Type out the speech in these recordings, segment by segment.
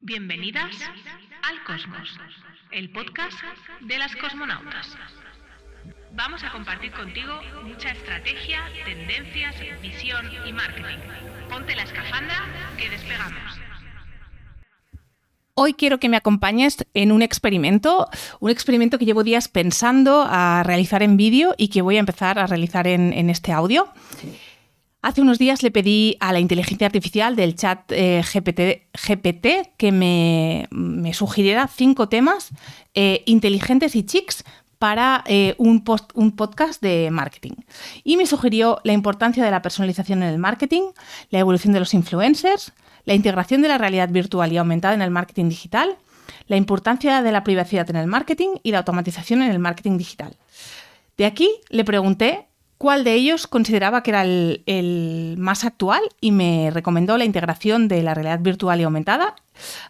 Bienvenidas al Cosmos, el podcast de las cosmonautas. Vamos a compartir contigo mucha estrategia, tendencias, visión y marketing. Ponte la escafandra que despegamos. Hoy quiero que me acompañes en un experimento, un experimento que llevo días pensando a realizar en vídeo y que voy a empezar a realizar en, en este audio. Hace unos días le pedí a la inteligencia artificial del chat eh, GPT, que me, sugiriera cinco temas eh, inteligentes y chics para eh, un, un, podcast de marketing. Y me sugirió la importancia de la personalización en el marketing, la evolución de los influencers, la integración de la realidad virtual y aumentada en el marketing digital, la importancia de la privacidad en el marketing y la automatización en el marketing digital. De aquí le pregunté cuál de ellos consideraba que era el, más actual y me recomendó la integración de la realidad virtual y aumentada.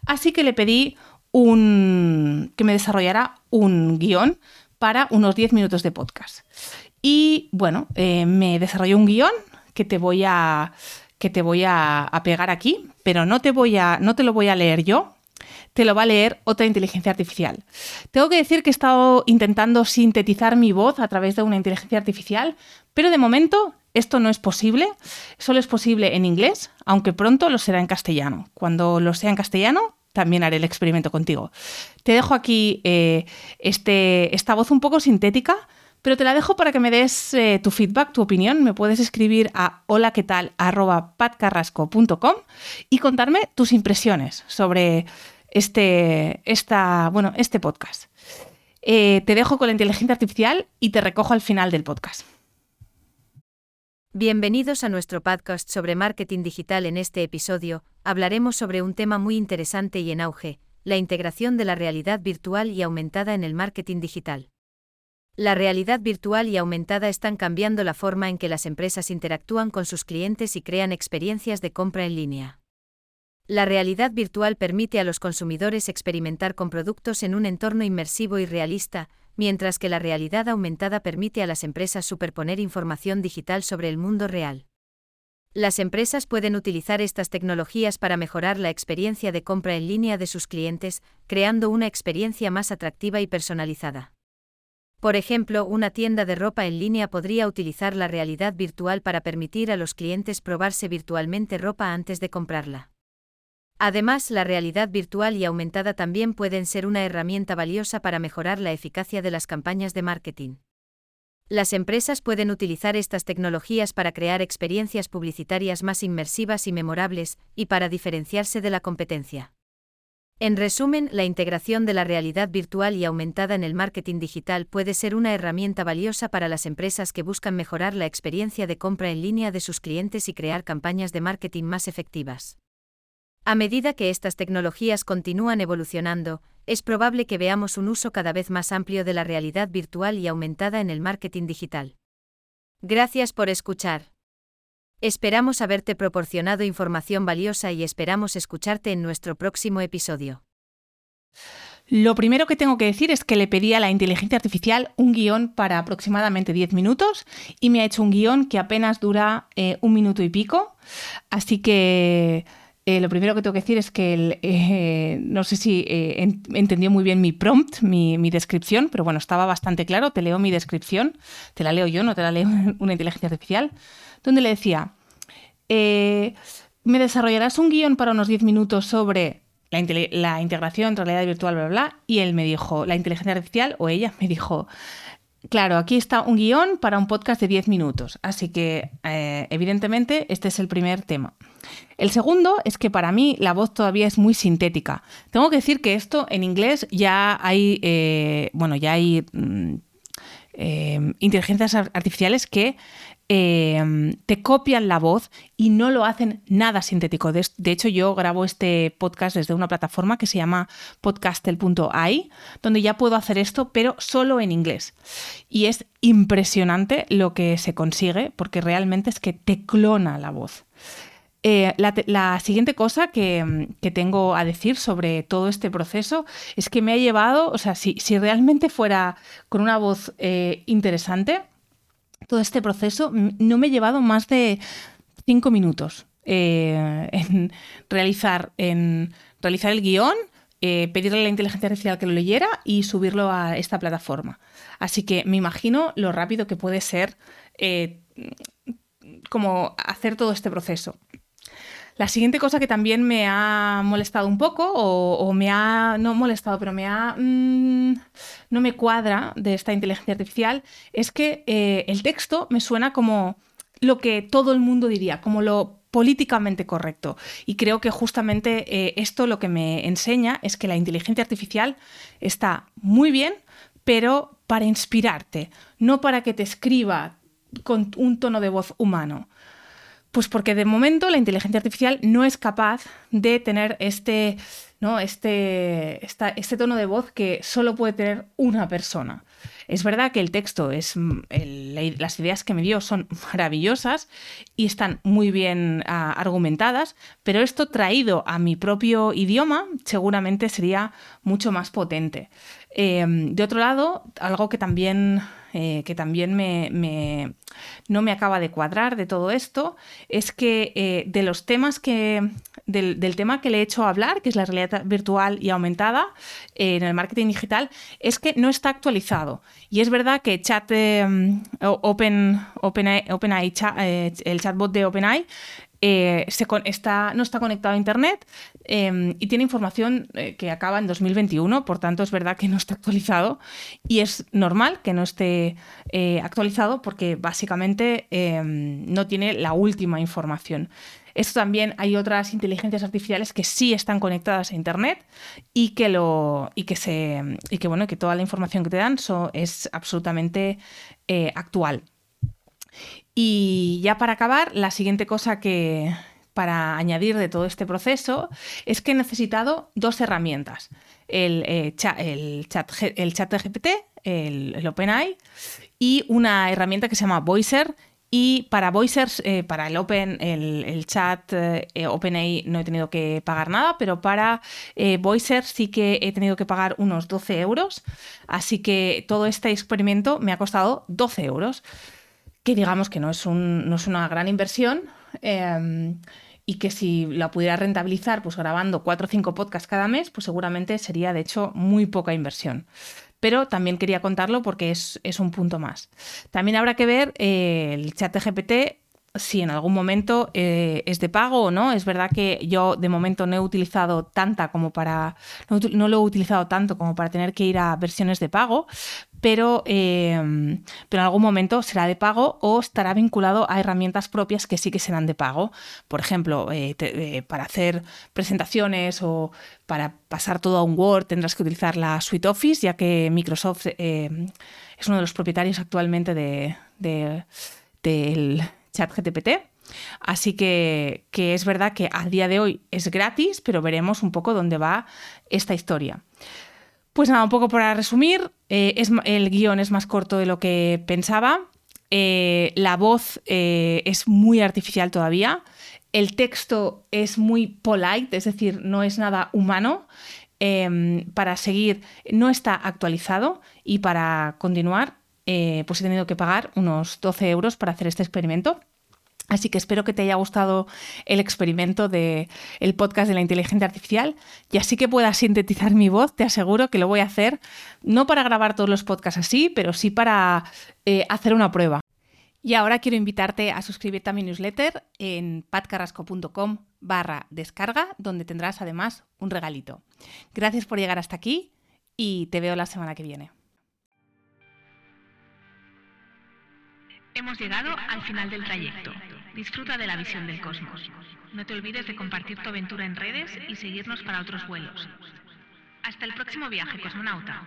Así que le pedí un, que me desarrollara un guion para unos 10 minutos de podcast. Y bueno, eh, me desarrolló un guion que te voy a que te voy a, a, pegar aquí, pero no te voy a, no te lo voy a leer yo, te lo va a leer otra inteligencia artificial. Tengo que decir que he estado intentando sintetizar mi voz a través de una inteligencia artificial, pero de momento esto no es posible. Solo es posible en inglés, aunque pronto lo será en castellano. Cuando lo sea en castellano, también haré el experimento contigo. Te dejo aquí eh, este, esta voz un poco sintética, pero te la dejo para que me des eh, tu feedback, tu opinión. Me puedes escribir a hola y contarme tus impresiones sobre este, esta, bueno, este podcast. Eh, te dejo con la inteligencia artificial y te recojo al final del podcast. Bienvenidos a nuestro podcast sobre marketing digital. En este episodio, hablaremos sobre un tema muy interesante y en auge, la integración de la realidad virtual y aumentada en el marketing digital. La realidad virtual y aumentada están cambiando la forma en que las empresas interactúan con sus clientes y crean experiencias de compra en línea. La realidad virtual permite a los consumidores experimentar con productos en un entorno inmersivo y realista, mientras que la realidad aumentada permite a las empresas superponer información digital sobre el mundo real. Las empresas pueden utilizar estas tecnologías para mejorar la experiencia de compra en línea de sus clientes, creando una experiencia más atractiva y personalizada. Por ejemplo, una tienda de ropa en línea podría utilizar la realidad virtual para permitir a los clientes probarse virtualmente ropa antes de comprarla. Además, la realidad virtual y aumentada también pueden ser una herramienta valiosa para mejorar la eficacia de las campañas de marketing. Las empresas pueden utilizar estas tecnologías para crear experiencias publicitarias más inmersivas y memorables, y para diferenciarse de la competencia. En resumen, la integración de la realidad virtual y aumentada en el marketing digital puede ser una herramienta valiosa para las empresas que buscan mejorar la experiencia de compra en línea de sus clientes y crear campañas de marketing más efectivas. A medida que estas tecnologías continúan evolucionando, es probable que veamos un uso cada vez más amplio de la realidad virtual y aumentada en el marketing digital. Gracias por escuchar. Esperamos haberte proporcionado información valiosa y esperamos escucharte en nuestro próximo episodio. Lo primero que tengo que decir es que le pedí a la inteligencia artificial un guion para aproximadamente 10 minutos y me ha hecho un guion que apenas dura eh, un minuto y pico. Así que eh, lo primero que tengo que decir es que eh, no sé si eh, entendió muy bien mi prompt, mi, descripción, pero bueno, estaba bastante claro. Te leo mi descripción, te la leo yo, no te la leo una inteligencia artificial, donde le decía, me desarrollarás un guion para unos 10 minutos sobre la, la integración, realidad virtual, bla, bla. Y él me dijo, la inteligencia artificial, o ella me dijo, Claro, aquí está un guion para un podcast de 10 minutos, así que evidentemente este es el primer tema. El segundo es que para mí la voz todavía es muy sintética. Tengo que decir que esto en inglés ya hay, eh, bueno, ya hay mm, eh, inteligencias artificiales que eh, te copian la voz y no lo hacen nada sintético. De, hecho, yo grabo este podcast desde una plataforma que se llama podcastel.ai, donde ya puedo hacer esto, pero solo en inglés. Y es impresionante lo que se consigue, porque realmente es que te clona la voz. Eh, la, siguiente cosa que, tengo a decir sobre todo este proceso es que me ha llevado, o sea, si, realmente fuera con una voz eh, interesante, todo este proceso no me ha llevado más de cinco minutos eh, en realizar, el guion, pedirle a la inteligencia artificial que lo leyera y subirlo a esta plataforma. Así que me imagino lo rápido que puede ser como hacer todo este proceso. La siguiente cosa que también me ha molestado un poco, o, me ha, no molestado, pero me ha, mm, no me cuadra de esta inteligencia artificial, es que eh, el texto me suena como lo que todo el mundo diría, como lo políticamente correcto. Y creo que justamente eh, esto lo que me enseña es que la inteligencia artificial está muy bien, pero para inspirarte, no para que te escriba con un tono de voz humano. Pues porque de momento la inteligencia artificial no es capaz de tener este, ¿no? este, este tono de voz que solo puede tener una persona. Es verdad que el texto es mm, las ideas que me dio son maravillosas y están muy bien ah, argumentadas, pero esto traído a mi propio idioma seguramente sería mucho más potente. Em, de otro lado, algo que también eh, que también me, no me acaba de cuadrar de todo esto, es que eh, de los temas que, del, tema que le he hecho hablar, que es la realidad virtual y aumentada eh, en el marketing digital, es que no está actualizado. Y es verdad que chat Open, OpenAI, el chatbot de OpenAI eh, no está conectado a Internet em, y tiene información eh, que acaba en 2021, por tanto es verdad que no está actualizado y es normal que no esté eh, actualizado porque básicamente em, no tiene la última información. Esto también hay otras inteligencias artificiales que sí están conectadas a Internet y que lo y que se y que bueno que toda la información que te dan es absolutamente actual. Y ya para acabar, la siguiente cosa que para añadir de todo este proceso es que he necesitado dos herramientas. El, eh, chat, el, chat, de GPT, el, OpenAI, y una herramienta que se llama Voicer, y para Voicer, eh, para el Open, el, chat eh, OpenAI no he tenido que pagar nada, pero para Voicer sí que he tenido que pagar unos 12 euros. Así que todo este experimento me ha costado 12 euros que digamos que no es, una gran inversión em, y que si la pudiera rentabilizar pues grabando cuatro o cinco podcasts cada mes, pues seguramente sería de hecho muy poca inversión. Pero también quería contarlo porque es, un punto más. También habrá que ver eh, el chat GPT si en algún momento eh, es de pago o no. Es verdad que yo de momento no he utilizado tanta como para. No, lo he utilizado tanto como para tener que ir a versiones de pago, pero, em, pero en algún momento será de pago o estará vinculado a herramientas propias que sí que serán de pago. Por ejemplo, eh, eh, para hacer presentaciones o para pasar todo a un Word tendrás que utilizar la Suite Office, ya que Microsoft es uno de los propietarios actualmente de, del ChatGTP. Así que, es verdad que a día de hoy es gratis, pero veremos un poco dónde va esta historia. Pues nada, un poco para resumir, eh, es, el guion es más corto de lo que pensaba, eh, la voz eh, es muy artificial todavía, el texto es muy polite, es decir, no es nada humano. Em, para seguir no está actualizado y para continuar pues he tenido que pagar unos 12 euros para hacer este experimento. Así que espero que te haya gustado el experimento del el podcast de la inteligencia artificial y así que puedas sintetizar mi voz, te aseguro que lo voy a hacer, no para grabar todos los podcasts así, pero sí para eh, hacer una prueba. Y ahora quiero invitarte a suscribirte a mi newsletter en patcarrasco.com barra descarga, donde tendrás además un regalito. Gracias por llegar hasta aquí y te veo la semana que viene. Hemos llegado al final del trayecto. Disfruta de la visión del cosmos. No te olvides de compartir tu aventura en redes y seguirnos para otros vuelos. Hasta el próximo viaje, cosmonauta.